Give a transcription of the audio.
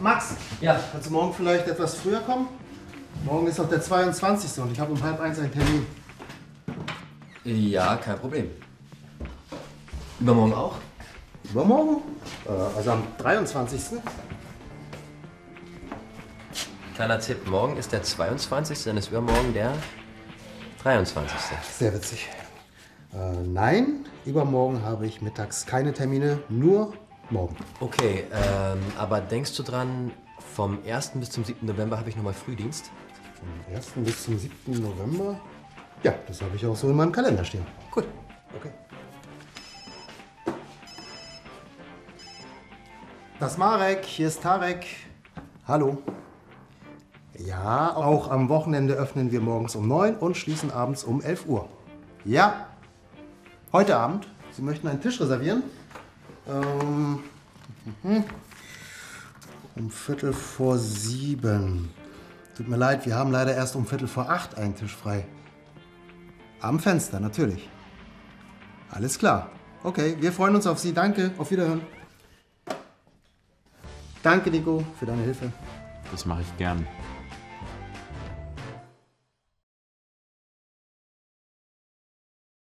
Max, Ja. kannst du morgen vielleicht etwas früher kommen? Morgen ist doch der 22. und ich habe um halb eins einen Termin. Ja, kein Problem. Übermorgen auch? Übermorgen? Äh, also am 23. Kleiner Tipp, morgen ist der 22., dann ist übermorgen der 23. Sehr witzig. Äh, nein, übermorgen habe ich mittags keine Termine, nur morgen. Okay, ähm, aber denkst du dran, vom 1. bis zum 7. November habe ich nochmal Frühdienst? Vom 1. bis zum 7. November? Ja, das habe ich auch so in meinem Kalender stehen. Gut. Okay. Das Marek, hier ist Tarek. Hallo. Ja, auch am Wochenende öffnen wir morgens um 9 und schließen abends um 11 Uhr. Ja. Heute Abend. Sie möchten einen Tisch reservieren? Ähm. Um Viertel vor sieben. Tut mir leid, wir haben leider erst um Viertel vor acht einen Tisch frei. Am Fenster, natürlich. Alles klar. Okay, wir freuen uns auf Sie. Danke. Auf Wiederhören. Danke, Nico, für deine Hilfe. Das mache ich gern.